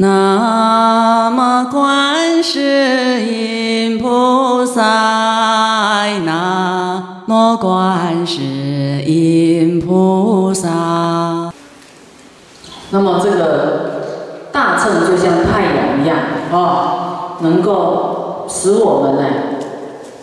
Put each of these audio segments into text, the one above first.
南无观世音菩萨，南无观世音菩萨。那么这个大乘就像太阳一样啊，能够使我们呢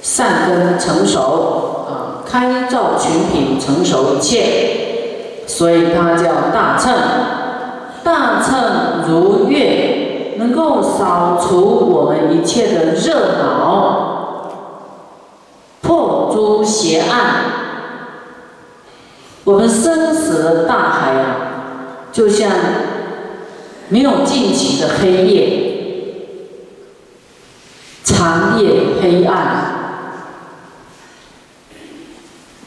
善根成熟啊，开照群品，成熟一切，所以它叫大乘。大乘如月，能够扫除我们一切的热闹，破诸邪暗。我们生死的大海啊，就像没有尽起的黑夜，长夜黑暗，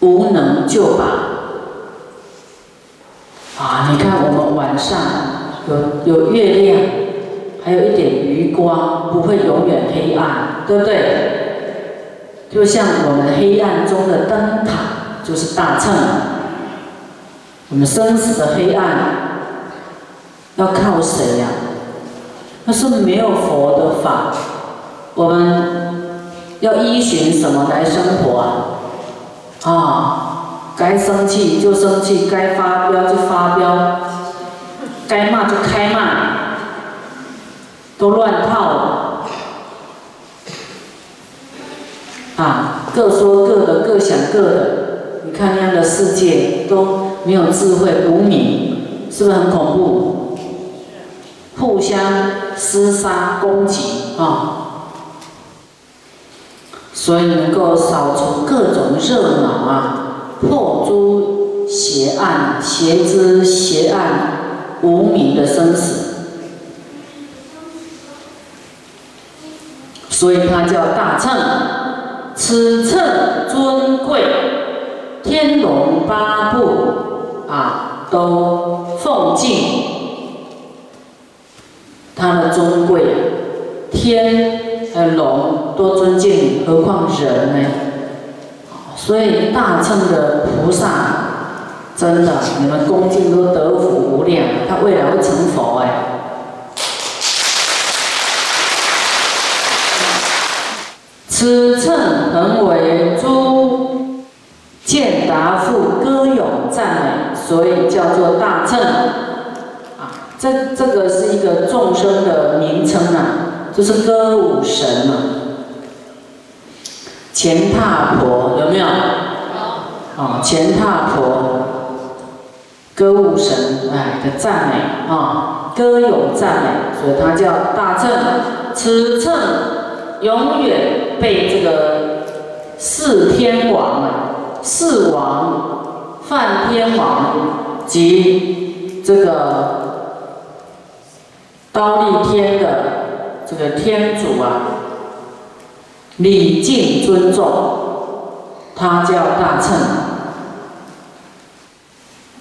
无能救拔。你看我们晚上有有月亮，还有一点余光，不会永远黑暗，对不对？就像我们黑暗中的灯塔，就是大乘。我们生死的黑暗，要靠谁呀？那是没有佛的法，我们要依循什么来生活啊？啊！该生气就生气，该发飙就发飙，该骂就开骂，都乱套了啊！各说各的，各想各的。你看那样的世界都没有智慧，无明，是不是很恐怖？互相厮杀攻击啊！所以能够扫除各种热闹啊！破诸邪暗，邪之邪暗，无名的生死，所以它叫大乘。此乘尊贵，天龙八部啊都奉敬它的尊贵，天和龙都尊敬，何况人呢？所以大乘的菩萨，真的，你们恭敬都得福无量，他未来会成佛哎。此乘能为诸见达父歌咏赞美，所以叫做大乘。啊，这这个是一个众生的名称啊，就是歌舞神嘛。前踏婆有没有？啊，前踏婆，歌舞神哎的赞美啊，歌咏赞美，所以它叫大乘。此乘永远被这个四天王啊，四王、梵天王及这个刀立天的这个天主啊。礼敬尊重，他叫大乘。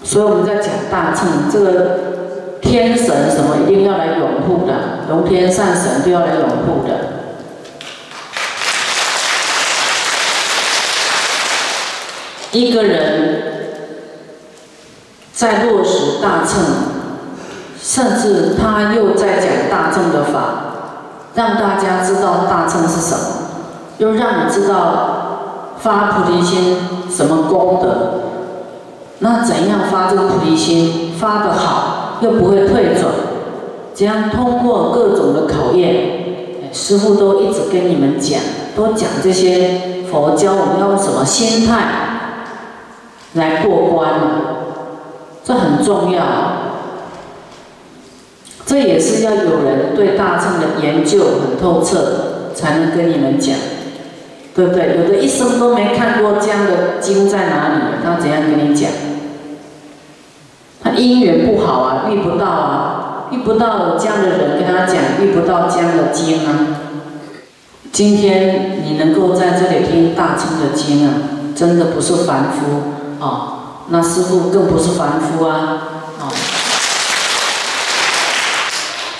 所以我们在讲大乘，这个天神什么一定要来拥护的，龙天善神都要来拥护的。一个人在落实大乘，甚至他又在讲大乘的法，让大家知道大乘是什么。又让你知道发菩提心什么功德，那怎样发这个菩提心？发得好，又不会退转，这样通过各种的考验，师父都一直跟你们讲，都讲这些佛教我们要用什么心态来过关这很重要，这也是要有人对大乘的研究很透彻，才能跟你们讲。对不对？有的一生都没看过这样的经在哪里，他怎样跟你讲？他姻缘不好啊，遇不到啊，遇不到这样的人跟他讲，遇不到这样的经啊。今天你能够在这里听大乘的经啊，真的不是凡夫啊，那师傅更不是凡夫啊，啊。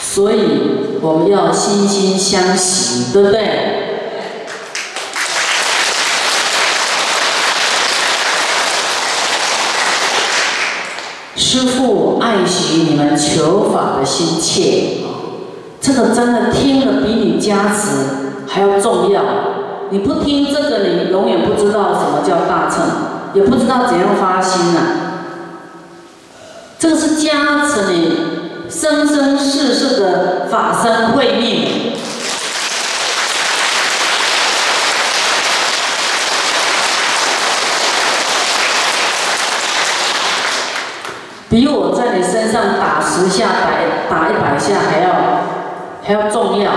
所以我们要心心相惜，对不对？师父爱惜你们求法的心切，这个真的听了比你加持还要重要。你不听这个，你永远不知道什么叫大乘，也不知道怎样发心呐。这个是加持你生生世世的法身慧命。比我在你身上打十下、打打一百下还要还要重要。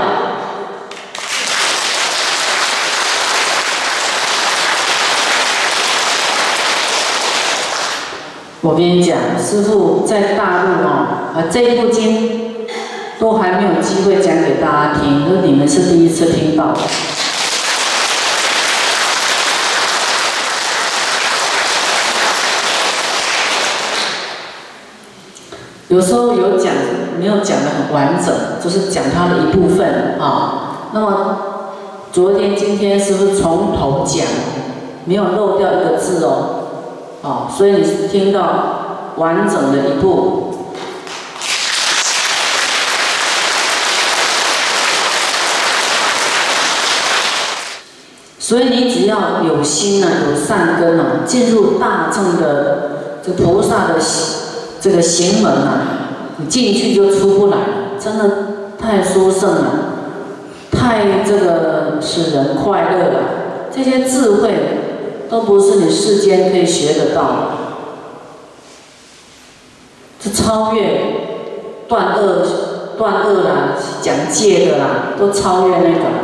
我跟你讲，师傅在大陆啊，啊这一部经都还没有机会讲给大家听，那你们是第一次听到。有时候有讲没有讲的很完整，就是讲它的一部分啊。那么昨天、今天是不是从头讲，没有漏掉一个字哦？哦，所以你是听到完整的一部。所以你只要有心呢，有善根呢，进入大众的这菩萨的心。这个行门啊，你进去就出不来，真的太殊胜了，太这个使人快乐了。这些智慧都不是你世间可以学得到的，这超越断恶断恶啦，讲戒的啦，都超越那个了。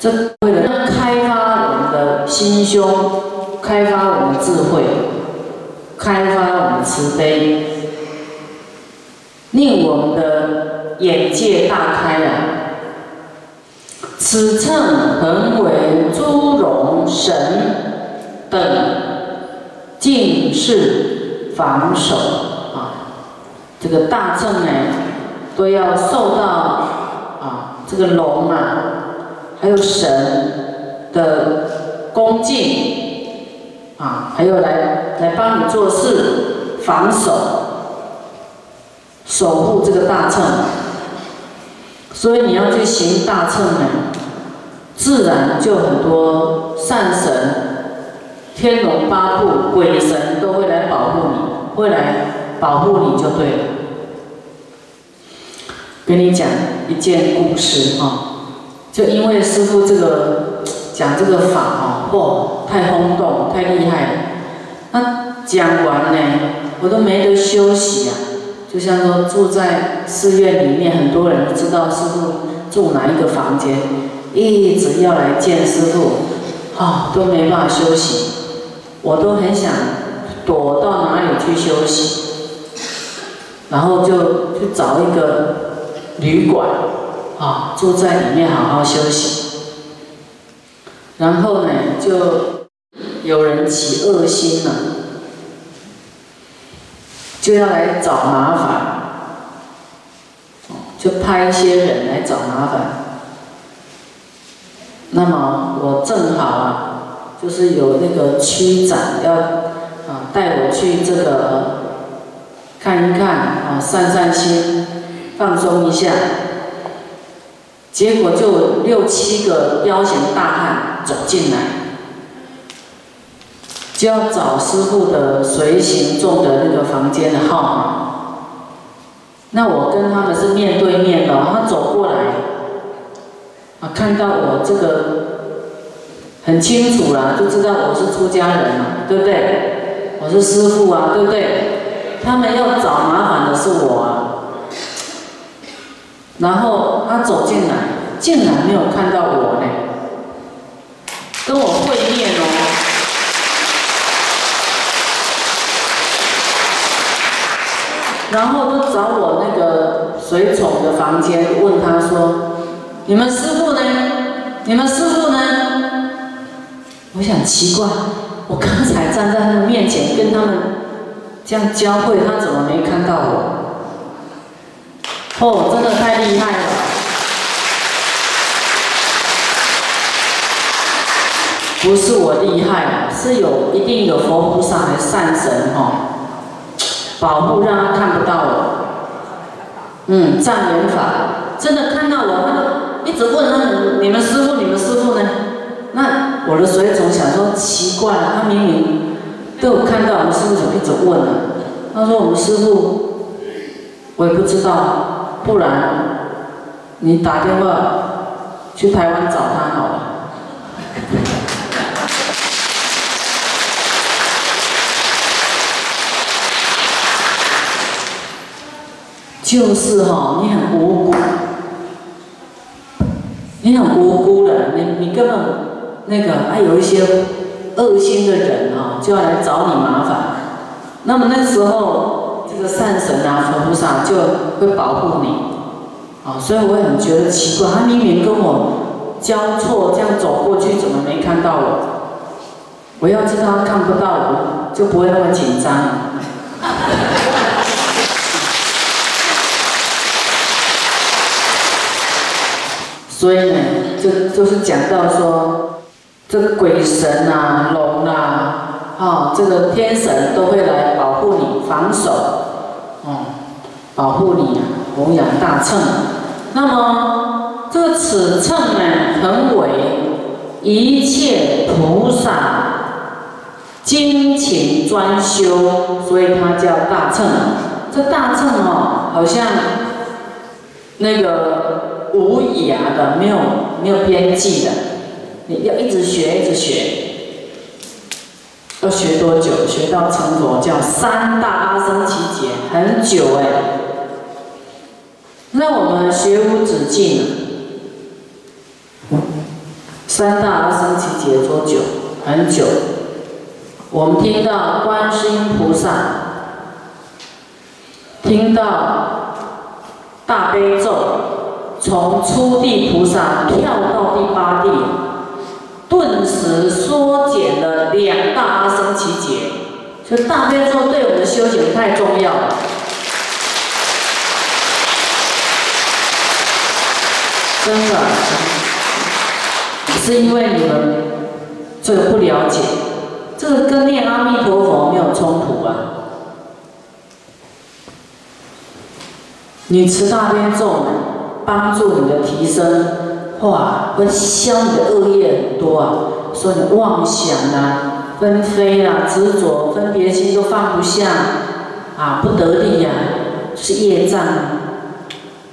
这为了开发我们的心胸，开发我们的智慧。开发我们慈悲，令我们的眼界大开啊！此称恒为诸龙神等尽是防守啊！这个大乘呢，都要受到啊这个龙啊，还有神的恭敬。啊，还有来来帮你做事，防守、守护这个大乘，所以你要去行大乘呢，自然就很多善神、天龙八部、鬼神都会来保护你，会来保护你就对了。跟你讲一件故事啊，就因为师傅这个讲这个法啊，哦！太轰动，太厉害了。那讲完呢，我都没得休息呀。就像说住在寺院里面，很多人都知道师傅住哪一个房间，一直要来见师傅，啊，都没办法休息。我都很想躲到哪里去休息，然后就去找一个旅馆，啊，住在里面好好休息。然后呢，就。有人起恶心了，就要来找麻烦，就派一些人来找麻烦。那么我正好啊，就是有那个区长要啊带我去这个看一看啊，散散心，放松一下。结果就六七个彪形大汉走进来。就要找师傅的随行众的那个房间的号码。那我跟他们是面对面的，他走过来，啊，看到我这个很清楚了，就知道我是出家人嘛，对不对？我是师傅啊，对不对？他们要找麻烦的是我啊。然后他走进来，竟然没有看到我呢，跟我会面哦。然后都找我那个随从的房间，问他说：“你们师傅呢？你们师傅呢？”我想奇怪，我刚才站在他们面前跟他们这样交汇，他怎么没看到我？哦，真的太厉害了！不是我厉害，是有一定有佛菩萨的善神哈。保护让他看不到我。嗯，障眼法，真的看到我，那一直问那你们师傅，你们师傅呢？那我的随从想说奇怪了，他明明都有看到我师傅，怎么一直问呢？他说我们师傅，我也不知道，不然你打电话去台湾找他好了。就是哈，你很无辜，你很无辜的，你你根本那个还有一些恶心的人啊，就要来找你麻烦。那么那时候，这个善神啊，佛菩萨就会保护你，啊，所以我很觉得奇怪，他明明跟我交错这样走过去，怎么没看到我？我要知道他看不到我，就不会那么紧张。所以呢，就就是讲到说，这个鬼神啊、龙啊、啊这个天神都会来保护你、防守，哦，保护你弘扬大乘。那么这个此乘呢，成为一切菩萨精勤专修，所以它叫大乘。这大乘哦，好像那个。无涯的，没有没有边际的，你要一直学，一直学，要学多久？学到成佛叫三大阿僧祇劫，很久哎。那我们学无止境，三大阿僧祇劫多久？很久。我们听到观世音菩萨，听到大悲咒。从初地菩萨跳到第八地，顿时缩减了两大阿僧祇劫。所以大悲咒对我们的修行太重要了。真的，是因为你们这个不了解，这个跟念阿弥陀佛没有冲突啊。你持大悲咒。帮助你的提升，哇，会消你的恶业很多啊！说你妄想啊、纷飞啊、执着、分别心都放不下，啊，不得力呀，是业障啊。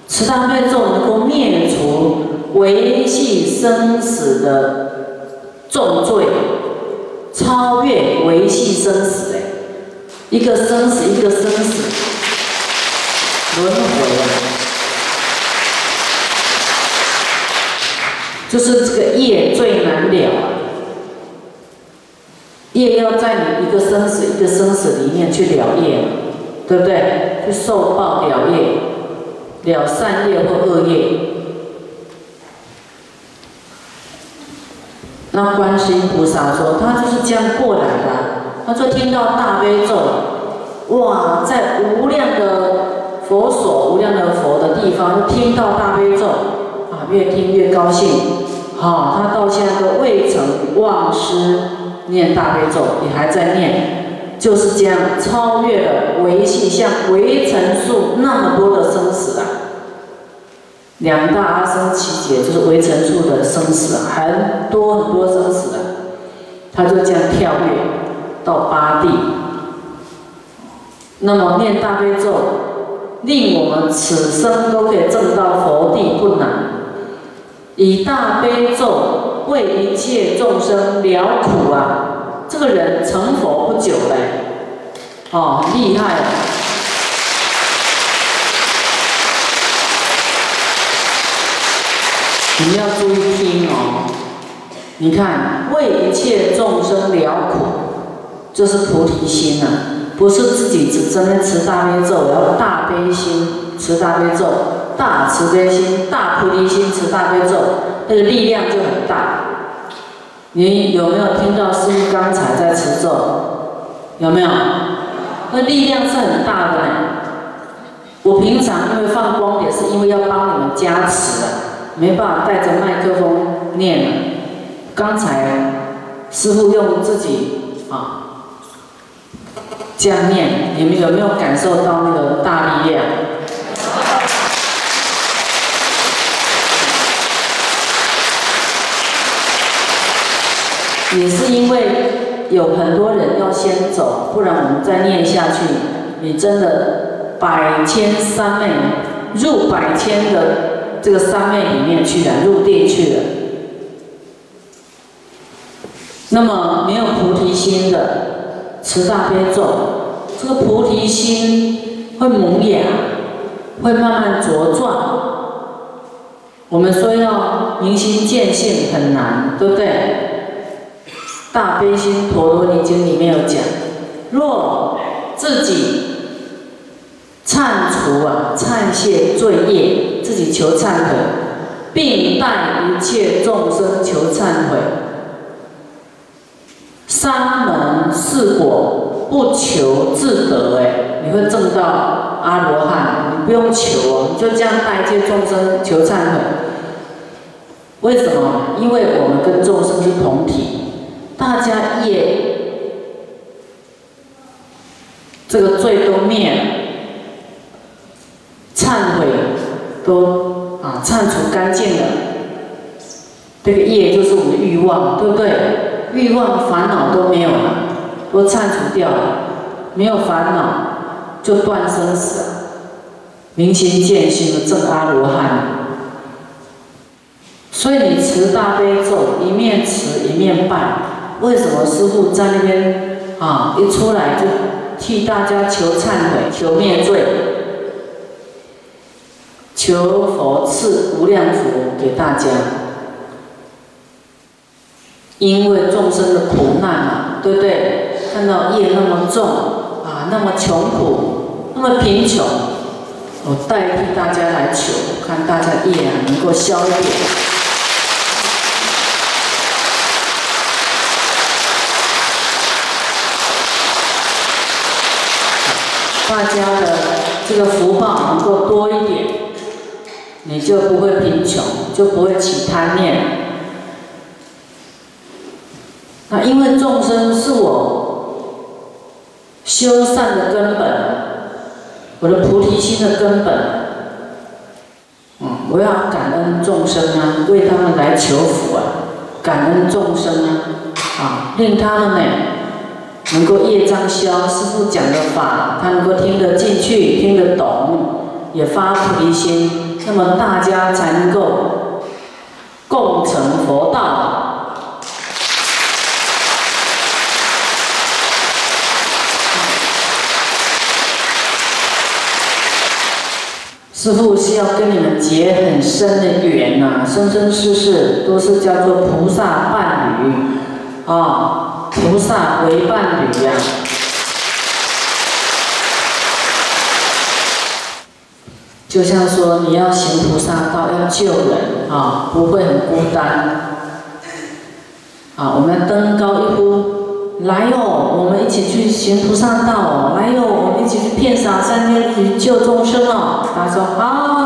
持大悲咒能够灭除维系生死的重罪，超越维系生死的，一个生死一个生死轮回就是这个业最难了，业要在你一个生死一个生死里面去了业，对不对？去受报了业，了善业或恶业。那观世音菩萨说，他就是这样过来的。他说听到大悲咒，哇，在无量的佛所、无量的佛的地方，听到大悲咒。越听越高兴，好，他到现在都未曾忘失念大悲咒，也还在念，就是这样超越了维系像维尘数那么多的生死啊，两大阿僧祇劫就是维尘数的生死啊，很多很多生死啊，他就这样跳跃到八地，那么念大悲咒，令我们此生都可以证到佛地不难。以大悲咒为一切众生了苦啊！这个人成佛不久嘞，哦，厉害了！你要注意听哦。你看，为一切众生了苦，这是菩提心呐，不是自己只真的持大悲咒，要大悲心持大悲咒。大慈悲心、大菩提心，持大悲咒，那个力量就很大。你有没有听到师父刚才在持咒？有没有？那力量是很大的。我平常因为放光也是因为要帮你们加持的，没办法带着麦克风念。刚才师父用自己啊这样念，你们有没有感受到那个大力量？也是因为有很多人要先走，不然我们再念下去，你真的百千三昧入百千的这个三昧里面去了，入定去了。那么没有菩提心的，持大悲咒，这个菩提心会萌芽，会慢慢茁壮。我们说要明心见性很难，对不对？大悲心陀罗尼经里面有讲，若自己忏除啊、忏谢罪业，自己求忏悔，并带一切众生求忏悔，三门四果不求自得，哎，你会证到阿罗汉，你不用求哦，你就这样带一切众生求忏悔。为什么？因为我们跟众生是同体。大家业这个罪都灭了，忏悔都啊忏除干净了。这个业就是我们的欲望，对不对？欲望烦恼都没有了，都忏除掉了，没有烦恼就断生死，明心见性的正阿罗汉。所以你持大悲咒，一面持一面拜。为什么师傅在那边啊？一出来就替大家求忏悔、求灭罪、求佛赐无量福给大家。因为众生的苦难嘛，对不对？看到业那么重啊，那么穷苦，那么贫穷，我代替大家来求，看大家业啊能够消一点。大家的这个福报能够多一点，你就不会贫穷，就不会起贪念。那因为众生是我修善的根本，我的菩提心的根本。嗯，我要感恩众生啊，为他们来求福啊，感恩众生啊，啊，令他们呢。能够业障消，师父讲的法，他能够听得进去，听得懂，也发菩提心，那么大家才能够共成佛道。师父是要跟你们结很深的缘呐，生生世世都是叫做菩萨伴侣，啊。菩萨为伴侣呀，就像说你要行菩萨道，要救人啊，不会很孤单。啊，我们登高一呼，来哦，我们一起去行菩萨道哦，来哟，我们一起去遍洒三千，去救众生哦。他说好。